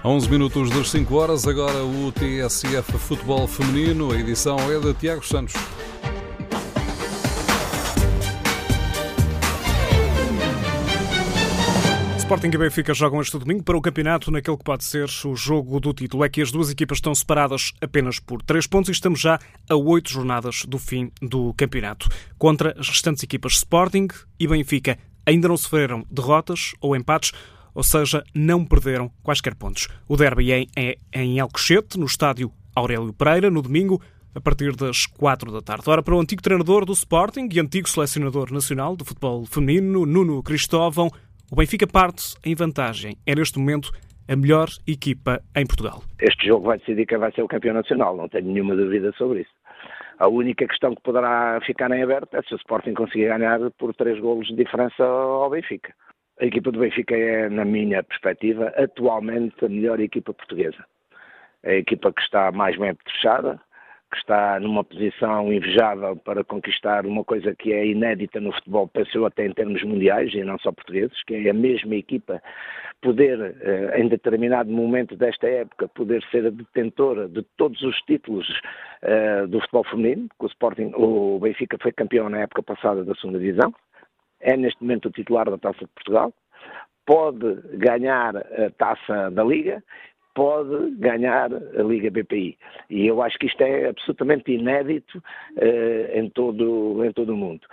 A 11 minutos das 5 horas, agora o TSF Futebol Feminino, a edição é de Tiago Santos. Sporting e Benfica jogam este domingo para o campeonato naquele que pode ser o jogo do título. É que as duas equipas estão separadas apenas por três pontos e estamos já a oito jornadas do fim do campeonato. Contra as restantes equipas Sporting e Benfica ainda não sofreram derrotas ou empates ou seja, não perderam quaisquer pontos. O derby é, é em Alcochete, no estádio Aurélio Pereira, no domingo, a partir das quatro da tarde. Ora, para o antigo treinador do Sporting e antigo selecionador nacional do futebol feminino, Nuno Cristóvão, o Benfica parte em vantagem. É neste momento a melhor equipa em Portugal. Este jogo vai decidir quem vai ser o campeão nacional, não tenho nenhuma dúvida sobre isso. A única questão que poderá ficar em aberto é se o Sporting conseguir ganhar por três golos de diferença ao Benfica. A equipa do Benfica é, na minha perspectiva, atualmente a melhor equipa portuguesa. É a equipa que está mais bem fechada, que está numa posição invejável para conquistar uma coisa que é inédita no futebol, pensou até em termos mundiais e não só portugueses, que é a mesma equipa poder, eh, em determinado momento desta época, poder ser a detentora de todos os títulos uh, do futebol feminino, que o Sporting, o Benfica foi campeão na época passada da segunda divisão, é neste momento o titular da Taça de Portugal, pode ganhar a Taça da Liga, pode ganhar a Liga BPI. E eu acho que isto é absolutamente inédito uh, em, todo, em todo o mundo.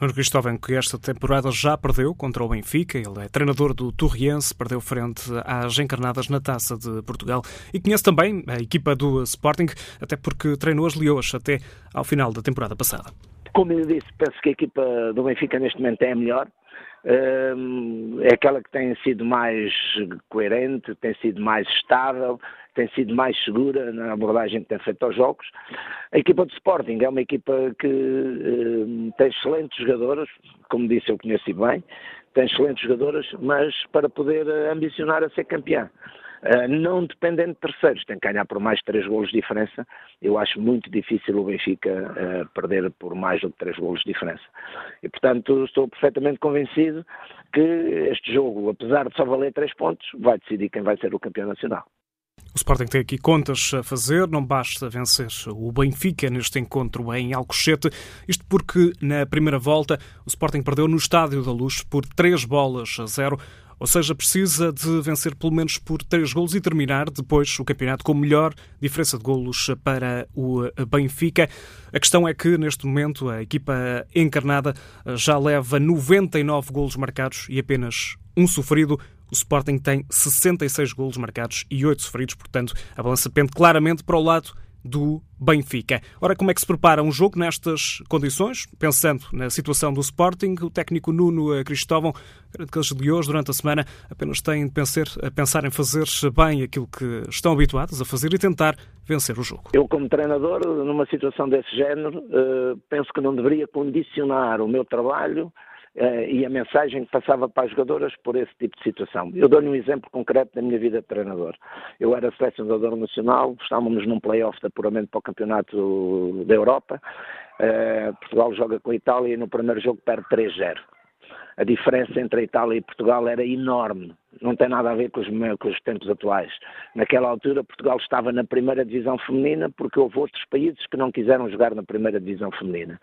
Nuno Cristóvão, que esta temporada já perdeu contra o Benfica, ele é treinador do Torriense, perdeu frente às encarnadas na Taça de Portugal e conhece também a equipa do Sporting, até porque treinou as Leoas até ao final da temporada passada. Como eu disse, penso que a equipa do Benfica neste momento é a melhor. É aquela que tem sido mais coerente, tem sido mais estável, tem sido mais segura na abordagem que tem feito aos jogos. A equipa do Sporting é uma equipa que tem excelentes jogadoras, como disse, eu conheci bem, tem excelentes jogadoras, mas para poder ambicionar a ser campeã. Uh, não dependendo de terceiros, tem que ganhar por mais 3 golos de diferença. Eu acho muito difícil o Benfica uh, perder por mais do que 3 golos de diferença. E, portanto, estou perfeitamente convencido que este jogo, apesar de só valer 3 pontos, vai decidir quem vai ser o campeão nacional. O Sporting tem aqui contas a fazer, não basta vencer o Benfica neste encontro em Alcochete, isto porque na primeira volta o Sporting perdeu no Estádio da Luz por 3 bolas a 0. Ou seja, precisa de vencer pelo menos por três golos e terminar depois o campeonato com melhor diferença de golos para o Benfica. A questão é que, neste momento, a equipa encarnada já leva 99 golos marcados e apenas um sofrido. O Sporting tem 66 golos marcados e 8 sofridos, portanto, a balança pende claramente para o lado do Benfica. Ora, como é que se prepara um jogo nestas condições? Pensando na situação do Sporting, o técnico Nuno Cristóvão os leões durante a semana apenas têm de pensar, pensar em fazer bem aquilo que estão habituados a fazer e tentar vencer o jogo. Eu, como treinador, numa situação desse género, eh, penso que não deveria condicionar o meu trabalho e a mensagem que passava para as jogadoras por esse tipo de situação. Eu dou-lhe um exemplo concreto da minha vida de treinador. Eu era selecionador nacional, estávamos num play-off de apuramento para o Campeonato da Europa. Uh, Portugal joga com a Itália e no primeiro jogo perde 3-0. A diferença entre a Itália e Portugal era enorme não tem nada a ver com os, com os, tempos atuais. Naquela altura, Portugal estava na primeira divisão feminina porque houve outros países que não quiseram jogar na primeira divisão feminina.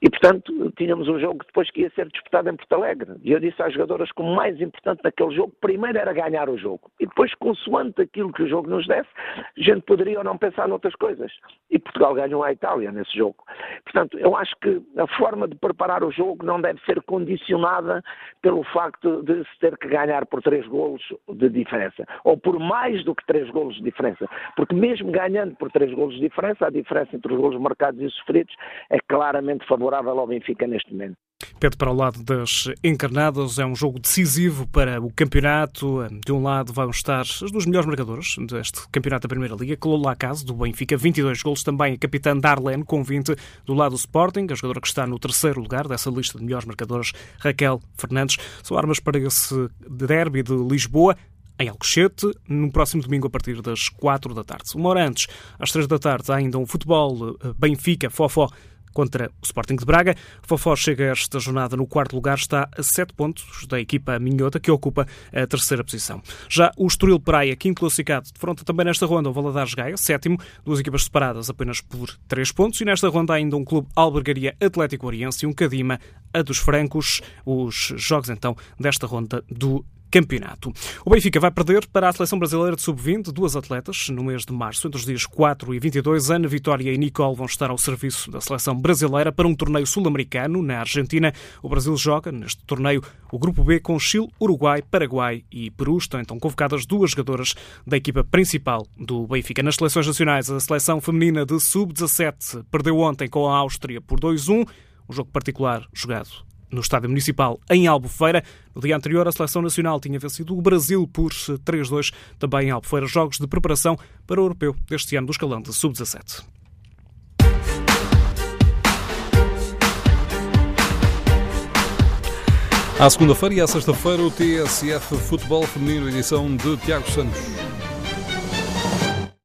E, portanto, tínhamos um jogo depois que ia ser disputado em Porto Alegre. E eu disse às jogadoras que o mais importante naquele jogo, primeiro era ganhar o jogo. E depois, consoante aquilo que o jogo nos desse, a gente poderia ou não pensar noutras coisas. E Portugal ganhou a Itália nesse jogo. Portanto, eu acho que a forma de preparar o jogo não deve ser condicionada pelo facto de se ter que ganhar por três golos de diferença. Ou por mais do que três golos de diferença. Porque mesmo ganhando por três golos de diferença, a diferença entre os golos marcados e sofridos é claramente favorável ao Benfica neste momento. Pede para o lado das encarnadas, é um jogo decisivo para o campeonato. De um lado vão estar as duas melhores marcadoras deste campeonato da Primeira Liga, Clola Lacaso, do Benfica, 22 golos, também a capitã Darlene, com 20, do lado do Sporting, a jogadora que está no terceiro lugar dessa lista de melhores marcadoras, Raquel Fernandes. São armas para esse derby de Lisboa, em Alcochete, no próximo domingo a partir das 4 da tarde. Uma hora antes, às 3 da tarde, ainda um futebol eh, Benfica-Fofó contra o Sporting de Braga. O Fofó chega esta jornada no quarto lugar, está a sete pontos da equipa minhota, que ocupa a terceira posição. Já o Estoril Praia, quinto classificado, defronta também nesta ronda o Valadares Gaia, sétimo, duas equipas separadas apenas por três pontos, e nesta ronda ainda um clube Albergaria Atlético Oriense e um Cadima, a dos Francos, os jogos então desta ronda do campeonato. O Benfica vai perder para a seleção brasileira de sub-20 duas atletas no mês de março, entre os dias 4 e 22. Ana Vitória e Nicole vão estar ao serviço da seleção brasileira para um torneio sul-americano na Argentina. O Brasil joga neste torneio o grupo B com Chile, Uruguai, Paraguai e Peru. Estão então convocadas duas jogadoras da equipa principal do Benfica. Nas seleções nacionais, a seleção feminina de sub-17 perdeu ontem com a Áustria por 2-1. Um jogo particular jogado no Estádio Municipal em Albufeira. No dia anterior, a Seleção Nacional tinha vencido o Brasil por 3-2, também em Albufeira, jogos de preparação para o Europeu deste ano do escalão de Sub-17. À segunda-feira e à sexta-feira, o TSF Futebol Feminino, edição de Tiago Santos.